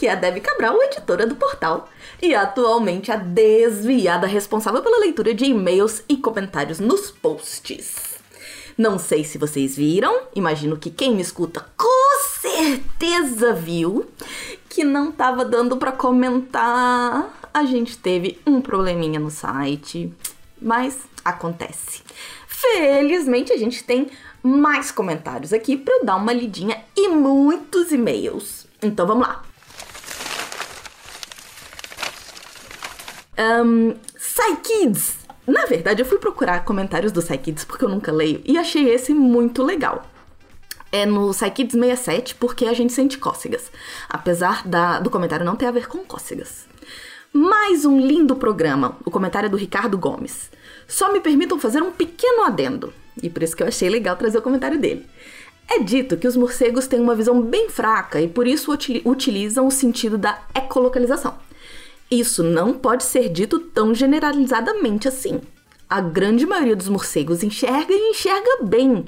Aqui é a Debbie Cabral, editora do portal, e atualmente a desviada responsável pela leitura de e-mails e comentários nos posts. Não sei se vocês viram, imagino que quem me escuta com certeza viu que não tava dando para comentar. A gente teve um probleminha no site, mas acontece. Felizmente a gente tem mais comentários aqui para eu dar uma lidinha e muitos e-mails. Então vamos lá. Um, Kids. Na verdade, eu fui procurar comentários do Kids porque eu nunca leio e achei esse muito legal. É no Kids 67 porque a gente sente cócegas, apesar da, do comentário não ter a ver com cócegas. Mais um lindo programa, o comentário é do Ricardo Gomes. Só me permitam fazer um pequeno adendo, e por isso que eu achei legal trazer o comentário dele. É dito que os morcegos têm uma visão bem fraca e por isso utilizam o sentido da ecolocalização. Isso não pode ser dito tão generalizadamente assim. A grande maioria dos morcegos enxerga e enxerga bem.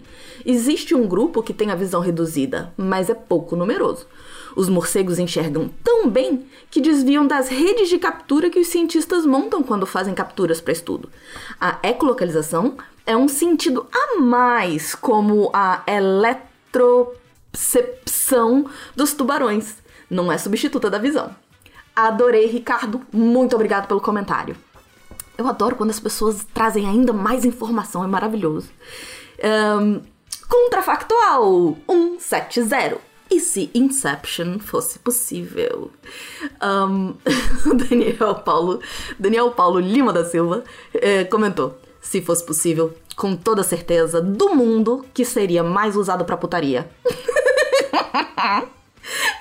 Existe um grupo que tem a visão reduzida, mas é pouco numeroso. Os morcegos enxergam tão bem que desviam das redes de captura que os cientistas montam quando fazem capturas para estudo. A ecolocalização é um sentido a mais, como a eletrocepção dos tubarões. Não é substituta da visão. Adorei, Ricardo. Muito obrigado pelo comentário. Eu adoro quando as pessoas trazem ainda mais informação, é maravilhoso. Um, contrafactual 170. E se Inception fosse possível? Um, Daniel Paulo Daniel Paulo Lima da Silva eh, comentou: se fosse possível, com toda certeza do mundo que seria mais usado para putaria.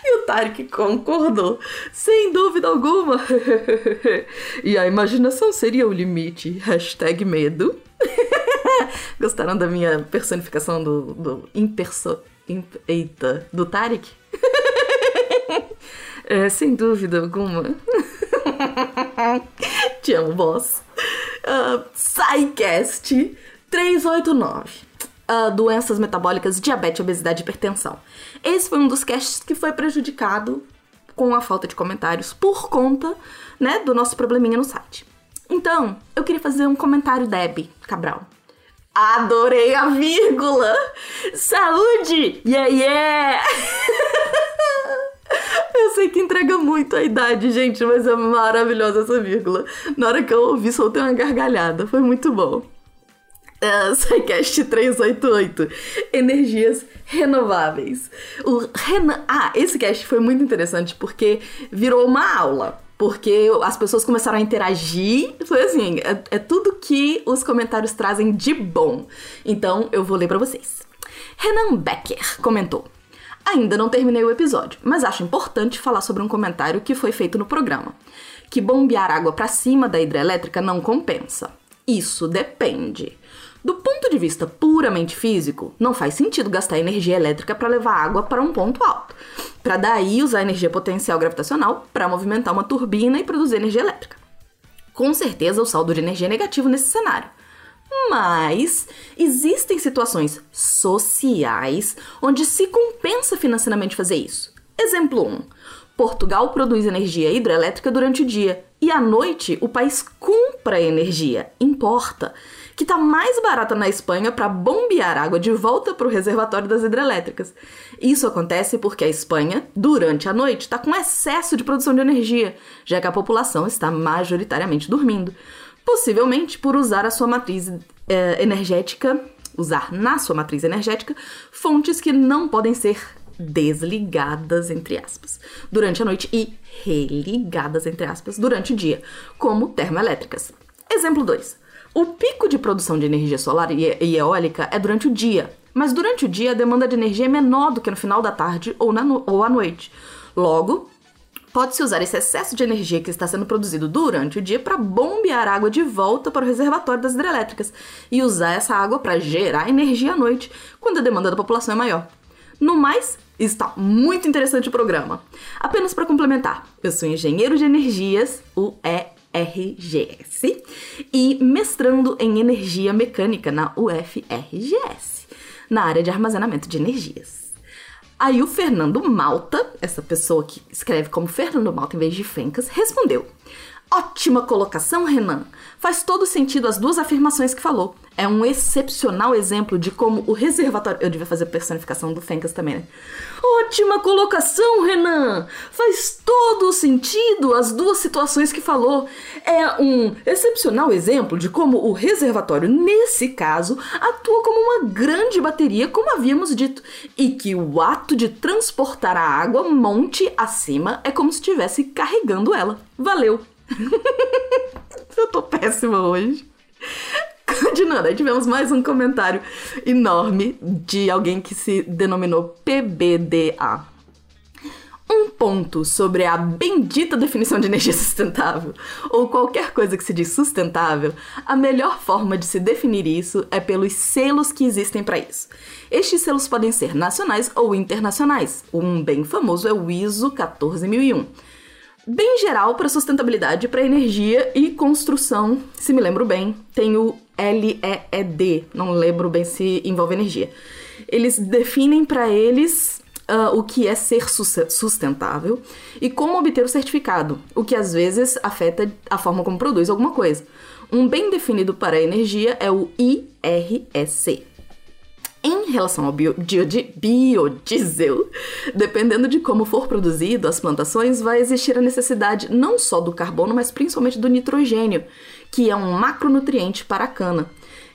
E o Tarek concordou, sem dúvida alguma. e a imaginação seria o limite. Hashtag medo. Gostaram da minha personificação do, do imperso... Imp, eita, do Tarek? é, sem dúvida alguma. Te amo, boss. Uh, SciCast 389 uh, doenças metabólicas, diabetes, obesidade e hipertensão. Esse foi um dos casts que foi prejudicado com a falta de comentários por conta, né, do nosso probleminha no site. Então, eu queria fazer um comentário, Deb Cabral. Adorei a vírgula! Saúde! Yeah, yeah! Eu sei que entrega muito a idade, gente, mas é maravilhosa essa vírgula. Na hora que eu ouvi, soltei uma gargalhada. Foi muito bom. Uh, SciCast 388. Energias renováveis. O Renan... Ah, esse cast foi muito interessante porque virou uma aula. Porque as pessoas começaram a interagir. Foi assim, é, é tudo que os comentários trazem de bom. Então, eu vou ler para vocês. Renan Becker comentou. Ainda não terminei o episódio, mas acho importante falar sobre um comentário que foi feito no programa. Que bombear água para cima da hidrelétrica não compensa. Isso depende. Do ponto de vista puramente físico, não faz sentido gastar energia elétrica para levar água para um ponto alto, para daí usar energia potencial gravitacional para movimentar uma turbina e produzir energia elétrica. Com certeza, o saldo de energia é negativo nesse cenário. Mas existem situações sociais onde se compensa financeiramente fazer isso. Exemplo 1. Portugal produz energia hidrelétrica durante o dia e à noite o país compra energia, importa que está mais barata na Espanha para bombear água de volta para o reservatório das hidrelétricas. Isso acontece porque a Espanha, durante a noite, está com excesso de produção de energia, já que a população está majoritariamente dormindo. Possivelmente por usar a sua matriz é, energética, usar na sua matriz energética fontes que não podem ser desligadas, entre aspas, durante a noite e religadas, entre aspas, durante o dia, como termoelétricas. Exemplo 2. O pico de produção de energia solar e eólica é durante o dia, mas durante o dia a demanda de energia é menor do que no final da tarde ou, na no ou à noite. Logo, Pode-se usar esse excesso de energia que está sendo produzido durante o dia para bombear água de volta para o reservatório das hidrelétricas e usar essa água para gerar energia à noite, quando a demanda da população é maior. No mais, está muito interessante o programa. Apenas para complementar, eu sou engenheiro de energias, o ERGS, e mestrando em energia mecânica na UFRGS, na área de armazenamento de energias. Aí o Fernando Malta, essa pessoa que escreve como Fernando Malta em vez de Fencas, respondeu: Ótima colocação, Renan. Faz todo sentido as duas afirmações que falou. É um excepcional exemplo de como o reservatório. Eu devia fazer personificação do Fencas também, né? Ótima colocação, Renan! Faz todo sentido as duas situações que falou. É um excepcional exemplo de como o reservatório, nesse caso, atua como uma grande bateria, como havíamos dito, e que o ato de transportar a água monte acima é como se estivesse carregando ela. Valeu! Eu tô péssima hoje. Continuando, aí tivemos mais um comentário enorme de alguém que se denominou PBDA. Um ponto sobre a bendita definição de energia sustentável, ou qualquer coisa que se diz sustentável, a melhor forma de se definir isso é pelos selos que existem para isso. Estes selos podem ser nacionais ou internacionais. Um bem famoso é o ISO 14001 bem geral para sustentabilidade, para energia e construção. Se me lembro bem, tem o LEED, não lembro bem se envolve energia. Eles definem para eles uh, o que é ser sustentável e como obter o certificado, o que às vezes afeta a forma como produz alguma coisa. Um bem definido para a energia é o IREC. Em relação ao bio, biodiesel, dependendo de como for produzido as plantações, vai existir a necessidade não só do carbono, mas principalmente do nitrogênio, que é um macronutriente para a cana.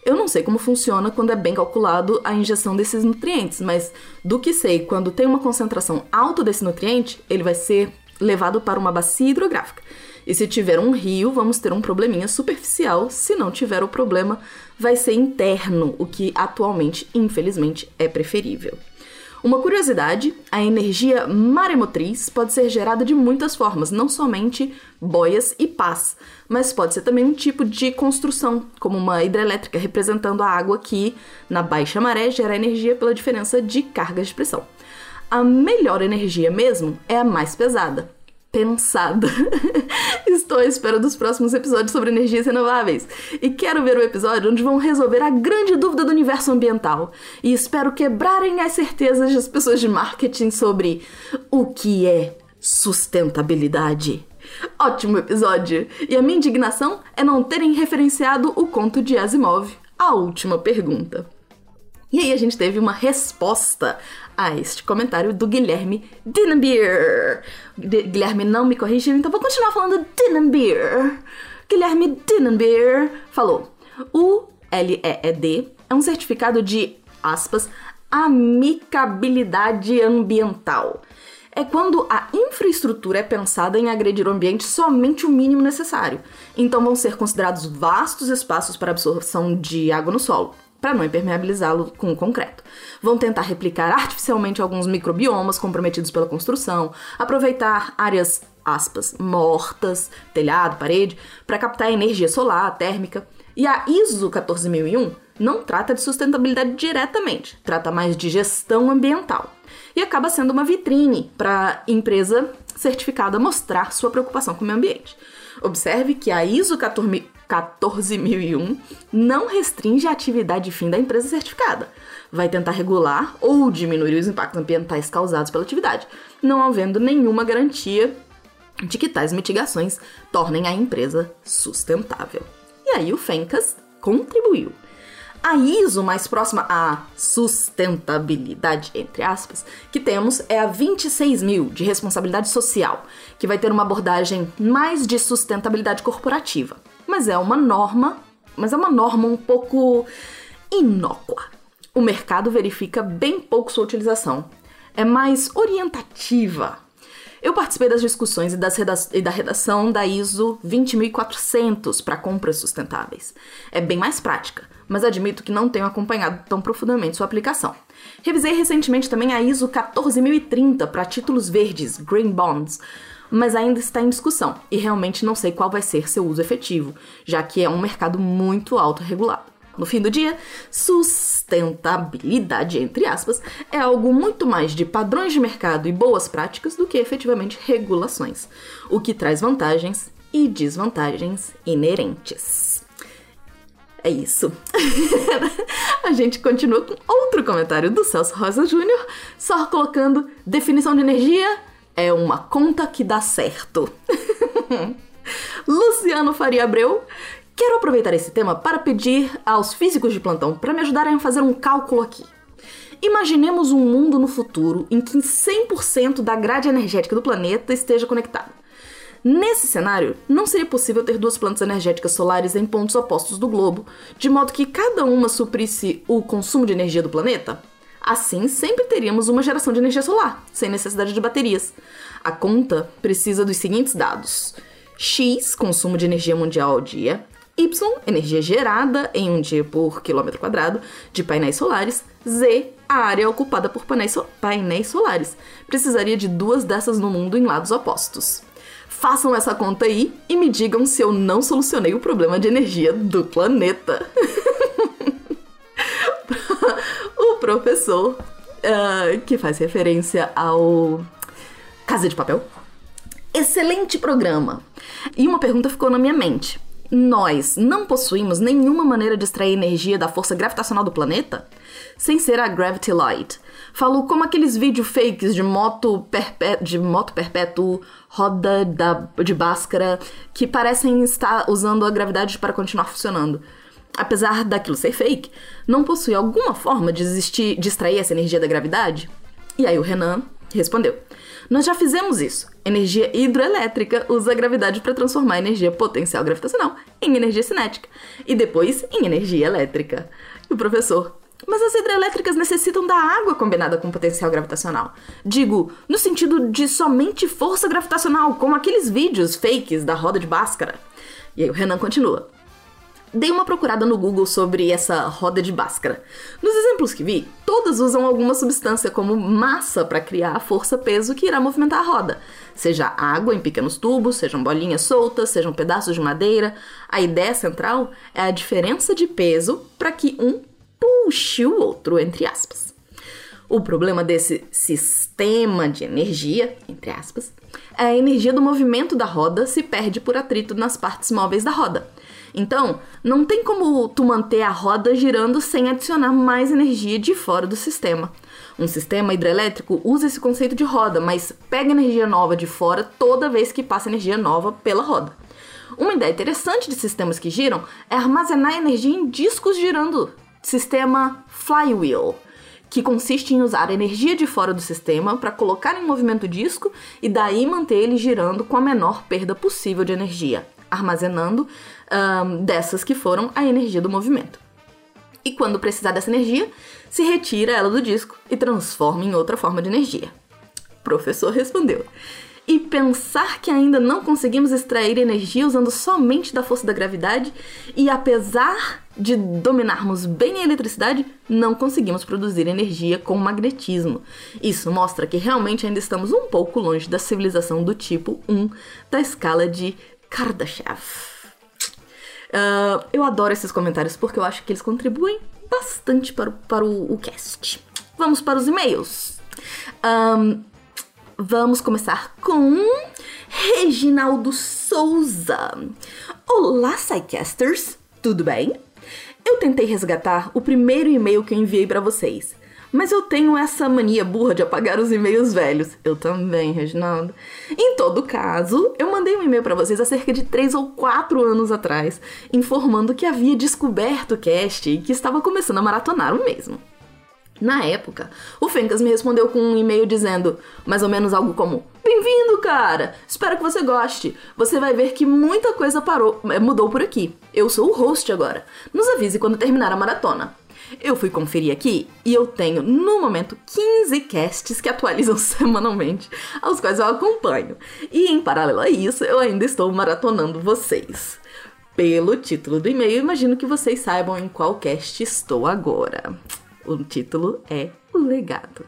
Eu não sei como funciona quando é bem calculado a injeção desses nutrientes, mas do que sei, quando tem uma concentração alta desse nutriente, ele vai ser levado para uma bacia hidrográfica. E se tiver um rio, vamos ter um probleminha superficial. Se não tiver o problema, vai ser interno, o que atualmente, infelizmente, é preferível. Uma curiosidade: a energia maremotriz pode ser gerada de muitas formas, não somente boias e pás, mas pode ser também um tipo de construção, como uma hidrelétrica representando a água que, na baixa maré, gera energia pela diferença de cargas de pressão. A melhor energia mesmo é a mais pesada, pensada. Estou à espera dos próximos episódios sobre energias renováveis e quero ver o episódio onde vão resolver a grande dúvida do universo ambiental. E espero quebrarem as certezas das pessoas de marketing sobre o que é sustentabilidade. Ótimo episódio! E a minha indignação é não terem referenciado o conto de Asimov, a última pergunta. E aí a gente teve uma resposta a este comentário do Guilherme Dinenbeer. Guilherme não me corrigiu, então vou continuar falando Dinenbeer. Guilherme Dinenbeer falou: o LEED é um certificado de, aspas, amicabilidade ambiental. É quando a infraestrutura é pensada em agredir o ambiente somente o mínimo necessário. Então vão ser considerados vastos espaços para absorção de água no solo para não impermeabilizá-lo com o concreto. Vão tentar replicar artificialmente alguns microbiomas comprometidos pela construção, aproveitar áreas aspas mortas, telhado, parede, para captar energia solar, térmica. E a ISO 14001 não trata de sustentabilidade diretamente, trata mais de gestão ambiental. E acaba sendo uma vitrine para empresa certificada mostrar sua preocupação com o meio ambiente. Observe que a ISO 14001 não restringe a atividade fim da empresa certificada. Vai tentar regular ou diminuir os impactos ambientais causados pela atividade, não havendo nenhuma garantia de que tais mitigações tornem a empresa sustentável. E aí o Fencas contribuiu. A ISO mais próxima à sustentabilidade, entre aspas, que temos é a 26000 de responsabilidade social, que vai ter uma abordagem mais de sustentabilidade corporativa. Mas é uma norma, mas é uma norma um pouco inócua. O mercado verifica bem pouco sua utilização. É mais orientativa, eu participei das discussões e, das e da redação da ISO 20400 para compras sustentáveis. É bem mais prática, mas admito que não tenho acompanhado tão profundamente sua aplicação. Revisei recentemente também a ISO 14030 para títulos verdes, Green Bonds, mas ainda está em discussão e realmente não sei qual vai ser seu uso efetivo, já que é um mercado muito autorregulado. No fim do dia, sustentabilidade, entre aspas, é algo muito mais de padrões de mercado e boas práticas do que efetivamente regulações, o que traz vantagens e desvantagens inerentes. É isso. a gente continua com outro comentário do Celso Rosa Júnior, só colocando definição de energia é uma conta que dá certo. Luciano Faria Abreu Quero aproveitar esse tema para pedir aos físicos de plantão para me ajudarem a fazer um cálculo aqui. Imaginemos um mundo no futuro em que 100% da grade energética do planeta esteja conectada. Nesse cenário, não seria possível ter duas plantas energéticas solares em pontos opostos do globo, de modo que cada uma suprisse o consumo de energia do planeta? Assim, sempre teríamos uma geração de energia solar, sem necessidade de baterias. A conta precisa dos seguintes dados: X, consumo de energia mundial ao dia, Y, energia gerada em um dia por quilômetro quadrado de painéis solares. Z, a área ocupada por painéis, so painéis solares. Precisaria de duas dessas no mundo em lados opostos. Façam essa conta aí e me digam se eu não solucionei o problema de energia do planeta. o professor, uh, que faz referência ao Casa de Papel. Excelente programa! E uma pergunta ficou na minha mente nós não possuímos nenhuma maneira de extrair energia da força gravitacional do planeta sem ser a Gravity Light. Falou como aqueles vídeos fakes de moto, de moto perpétuo, roda da, de Bhaskara, que parecem estar usando a gravidade para continuar funcionando. Apesar daquilo ser fake, não possui alguma forma de, existir, de extrair essa energia da gravidade? E aí o Renan respondeu: nós já fizemos isso. Energia hidroelétrica usa a gravidade para transformar a energia potencial gravitacional em energia cinética e depois em energia elétrica. E o professor, mas as hidrelétricas necessitam da água combinada com potencial gravitacional. Digo, no sentido de somente força gravitacional, como aqueles vídeos fakes da roda de Bhaskara. E aí o Renan continua. Dei uma procurada no Google sobre essa roda de Bhaskara. Nos exemplos que vi, todas usam alguma substância como massa para criar a força-peso que irá movimentar a roda. Seja água em pequenos tubos, sejam bolinhas soltas, sejam pedaços de madeira. A ideia central é a diferença de peso para que um puxe o outro, entre aspas. O problema desse sistema de energia, entre aspas, é a energia do movimento da roda se perde por atrito nas partes móveis da roda. Então, não tem como tu manter a roda girando sem adicionar mais energia de fora do sistema. Um sistema hidrelétrico usa esse conceito de roda, mas pega energia nova de fora toda vez que passa energia nova pela roda. Uma ideia interessante de sistemas que giram é armazenar energia em discos girando, sistema flywheel, que consiste em usar a energia de fora do sistema para colocar em movimento o disco e daí manter ele girando com a menor perda possível de energia, armazenando um, dessas que foram a energia do movimento. E quando precisar dessa energia, se retira ela do disco e transforma em outra forma de energia. O professor respondeu. E pensar que ainda não conseguimos extrair energia usando somente da força da gravidade, e apesar de dominarmos bem a eletricidade, não conseguimos produzir energia com magnetismo. Isso mostra que realmente ainda estamos um pouco longe da civilização do tipo 1 da escala de Kardashev. Uh, eu adoro esses comentários porque eu acho que eles contribuem bastante para, o, para o, o cast. Vamos para os e-mails. Um, vamos começar com Reginaldo Souza. Olá, Psycasters, tudo bem? Eu tentei resgatar o primeiro e-mail que eu enviei para vocês. Mas eu tenho essa mania burra de apagar os e-mails velhos. Eu também, Reginaldo. Em todo caso, eu mandei um e-mail para vocês há cerca de 3 ou 4 anos atrás, informando que havia descoberto o cast e que estava começando a maratonar o mesmo. Na época, o Fencas me respondeu com um e-mail dizendo mais ou menos algo como: Bem-vindo, cara! Espero que você goste. Você vai ver que muita coisa parou, eh, mudou por aqui. Eu sou o host agora. Nos avise quando terminar a maratona. Eu fui conferir aqui e eu tenho, no momento, 15 casts que atualizam semanalmente, aos quais eu acompanho. E em paralelo a isso, eu ainda estou maratonando vocês. Pelo título do e-mail, imagino que vocês saibam em qual cast estou agora. O título é O Legado.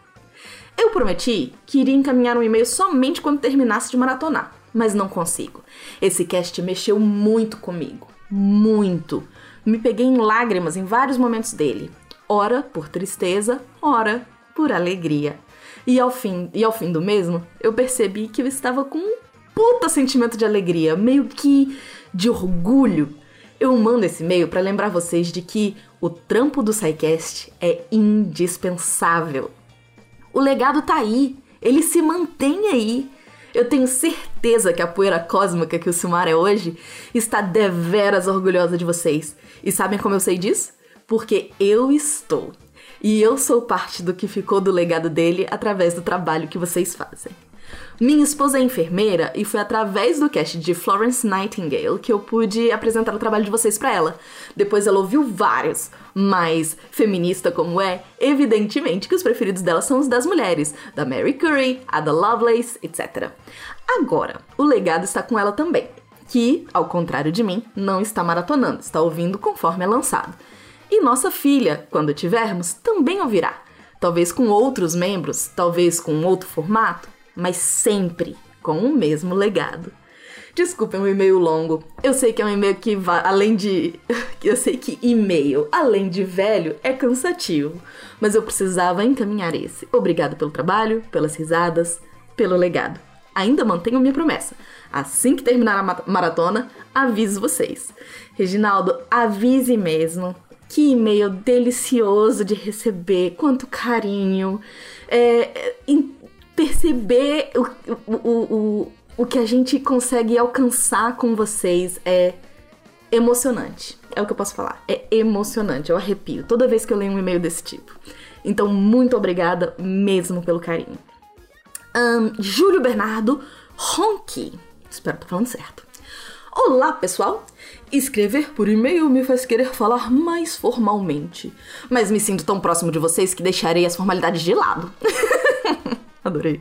Eu prometi que iria encaminhar um e-mail somente quando terminasse de maratonar, mas não consigo. Esse cast mexeu muito comigo. Muito. Me peguei em lágrimas em vários momentos dele. Ora por tristeza, ora por alegria. E ao fim, e ao fim do mesmo, eu percebi que eu estava com um puta sentimento de alegria, meio que de orgulho. Eu mando esse e-mail para lembrar vocês de que o trampo do SciCast é indispensável. O legado tá aí, ele se mantém aí. Eu tenho certeza que a poeira cósmica que o Silmar é hoje está deveras orgulhosa de vocês. E sabem como eu sei disso? Porque eu estou. E eu sou parte do que ficou do legado dele através do trabalho que vocês fazem. Minha esposa é enfermeira e foi através do cast de Florence Nightingale que eu pude apresentar o trabalho de vocês para ela. Depois ela ouviu vários, mas feminista como é, evidentemente que os preferidos dela são os das mulheres, da Mary Curie, a da Lovelace, etc. Agora, o legado está com ela também, que, ao contrário de mim, não está maratonando, está ouvindo conforme é lançado. E nossa filha, quando tivermos, também ouvirá. Talvez com outros membros, talvez com outro formato, mas sempre com o mesmo legado. Desculpem um e-mail longo. Eu sei que é um e-mail que vai além de. Eu sei que e-mail, além de velho, é cansativo. Mas eu precisava encaminhar esse. Obrigado pelo trabalho, pelas risadas, pelo legado. Ainda mantenho minha promessa. Assim que terminar a maratona, aviso vocês. Reginaldo, avise mesmo. Que e-mail delicioso de receber, quanto carinho. É, é perceber o, o, o, o que a gente consegue alcançar com vocês é emocionante. É o que eu posso falar. É emocionante. Eu arrepio toda vez que eu leio um e-mail desse tipo. Então, muito obrigada mesmo pelo carinho. Um, Júlio Bernardo Ronqui. Espero que tô falando certo. Olá, pessoal! Escrever por e-mail me faz querer falar mais formalmente. Mas me sinto tão próximo de vocês que deixarei as formalidades de lado. Adorei.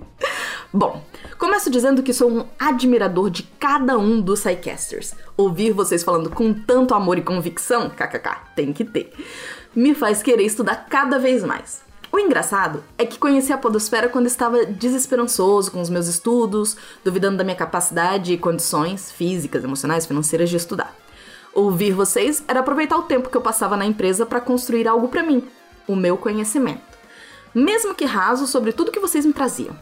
Bom, começo dizendo que sou um admirador de cada um dos Psycasters. Ouvir vocês falando com tanto amor e convicção, kkk, tem que ter, me faz querer estudar cada vez mais. O engraçado é que conheci a Podosfera quando estava desesperançoso com os meus estudos, duvidando da minha capacidade e condições físicas, emocionais, financeiras de estudar. Ouvir vocês era aproveitar o tempo que eu passava na empresa para construir algo para mim, o meu conhecimento mesmo que raso, sobre tudo que vocês me traziam.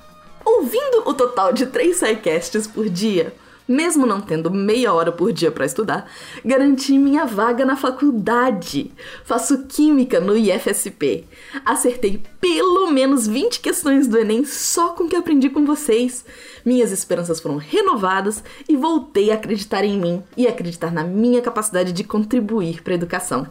Ouvindo o total de três sidecasts por dia, mesmo não tendo meia hora por dia para estudar, garanti minha vaga na faculdade. Faço química no IFSP. Acertei pelo menos 20 questões do Enem só com o que aprendi com vocês. Minhas esperanças foram renovadas e voltei a acreditar em mim e acreditar na minha capacidade de contribuir para a educação.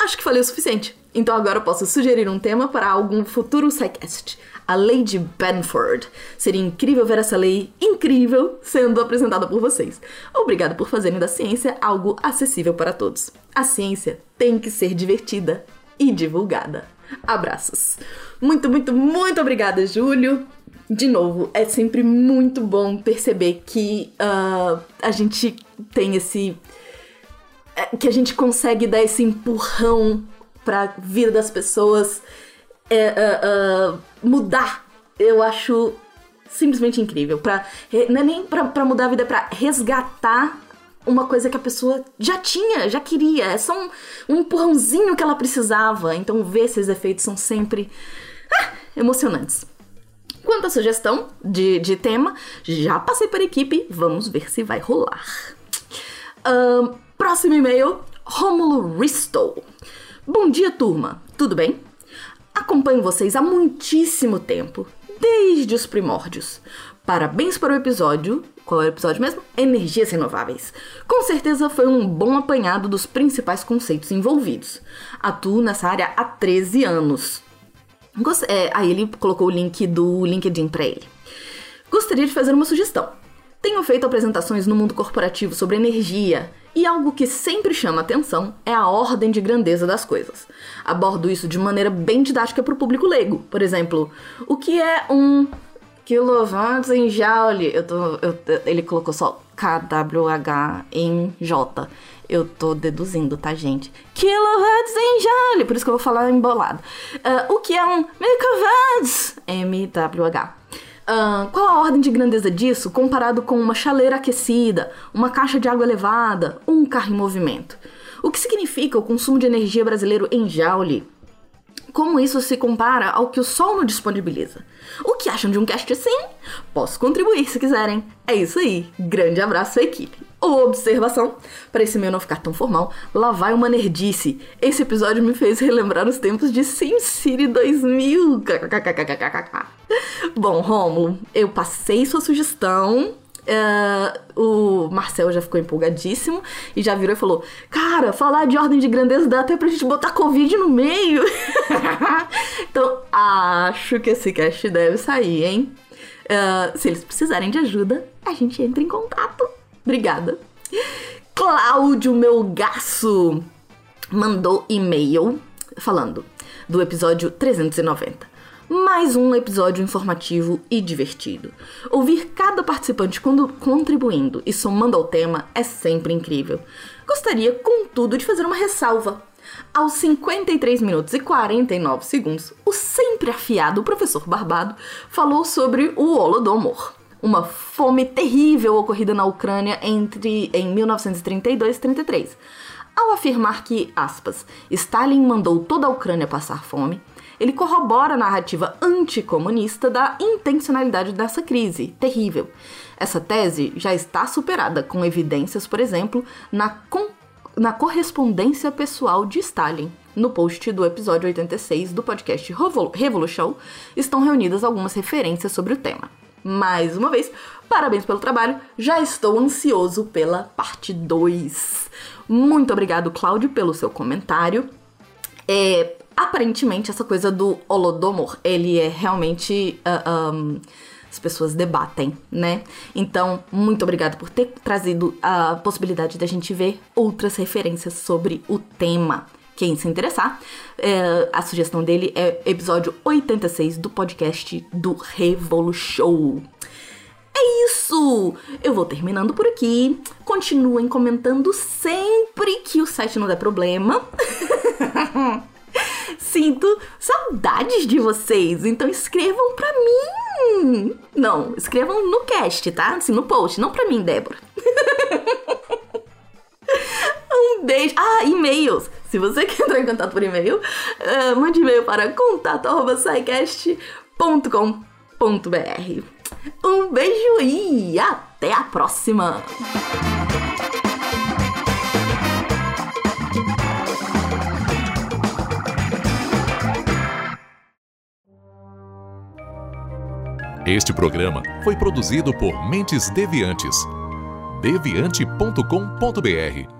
Acho que falei o suficiente. Então agora eu posso sugerir um tema para algum futuro SciCast. A Lei de Benford. Seria incrível ver essa lei incrível sendo apresentada por vocês. Obrigado por fazerem da ciência algo acessível para todos. A ciência tem que ser divertida e divulgada. Abraços. Muito, muito, muito obrigada, Júlio. De novo, é sempre muito bom perceber que uh, a gente tem esse que a gente consegue dar esse empurrão pra vida das pessoas é, uh, uh, mudar. Eu acho simplesmente incrível. Pra, não é nem pra, mudar a vida, é pra resgatar uma coisa que a pessoa já tinha, já queria. É só um, um empurrãozinho que ela precisava. Então, ver esses efeitos são sempre ah, emocionantes. Quanto à sugestão de, de tema, já passei para equipe, vamos ver se vai rolar. Uh, Próximo e-mail, Rômulo Ristow. Bom dia, turma. Tudo bem? Acompanho vocês há muitíssimo tempo, desde os primórdios. Parabéns para o episódio. Qual é o episódio mesmo? Energias renováveis. Com certeza foi um bom apanhado dos principais conceitos envolvidos. Atuo nessa área há 13 anos. É, aí ele colocou o link do LinkedIn para ele. Gostaria de fazer uma sugestão. Tenho feito apresentações no mundo corporativo sobre energia e algo que sempre chama atenção é a ordem de grandeza das coisas. Abordo isso de maneira bem didática para o público leigo. Por exemplo, o que é um quilowatts em joule? Eu tô, eu, ele colocou só KWH em J. Eu tô deduzindo, tá, gente? Kilowatts em joule, por isso que eu vou falar embolado. Uh, o que é um megawatts MWH. Uh, qual a ordem de grandeza disso comparado com uma chaleira aquecida, uma caixa de água elevada, um carro em movimento? O que significa o consumo de energia brasileiro em joule? Como isso se compara ao que o Sol nos disponibiliza? O que acham de um cast assim? Posso contribuir se quiserem. É isso aí. Grande abraço à equipe. Observação, para esse meu não ficar tão formal, lá vai uma nerdice. Esse episódio me fez relembrar os tempos de SimCity 2000. Bom, Romulo, eu passei sua sugestão Uh, o Marcel já ficou empolgadíssimo e já virou e falou: Cara, falar de ordem de grandeza dá até pra gente botar Covid no meio. então, acho que esse cast deve sair, hein? Uh, se eles precisarem de ajuda, a gente entra em contato. Obrigada. Cláudio Melgaço mandou e-mail falando do episódio 390 mais um episódio informativo e divertido. Ouvir cada participante contribuindo e somando ao tema é sempre incrível. Gostaria, contudo, de fazer uma ressalva. Aos 53 minutos e 49 segundos, o sempre afiado professor Barbado falou sobre o Holodomor, uma fome terrível ocorrida na Ucrânia entre em 1932 e 33. Ao afirmar que, aspas, Stalin mandou toda a Ucrânia passar fome, ele corrobora a narrativa anticomunista da intencionalidade dessa crise terrível. Essa tese já está superada, com evidências, por exemplo, na, na correspondência pessoal de Stalin. No post do episódio 86 do podcast Revolution estão reunidas algumas referências sobre o tema. Mais uma vez, parabéns pelo trabalho, já estou ansioso pela parte 2. Muito obrigado, Cláudio, pelo seu comentário. É, aparentemente essa coisa do Holodomor, ele é realmente. Uh, um, as pessoas debatem, né? Então, muito obrigada por ter trazido a possibilidade da gente ver outras referências sobre o tema. Quem se interessar, é, a sugestão dele é episódio 86 do podcast do Revolu Show. É isso! Eu vou terminando por aqui. Continuem comentando sempre que o site não der problema. Sinto saudades de vocês, então escrevam pra mim. Não, escrevam no cast, tá? Assim, no post, não pra mim, Débora. beijo. Ah, e-mails. Se você quer entrar em contato por e-mail, uh, mande e-mail para contato.sicast.com.br. Um beijo e até a próxima! Este programa foi produzido por Mentes Deviantes. deviante.com.br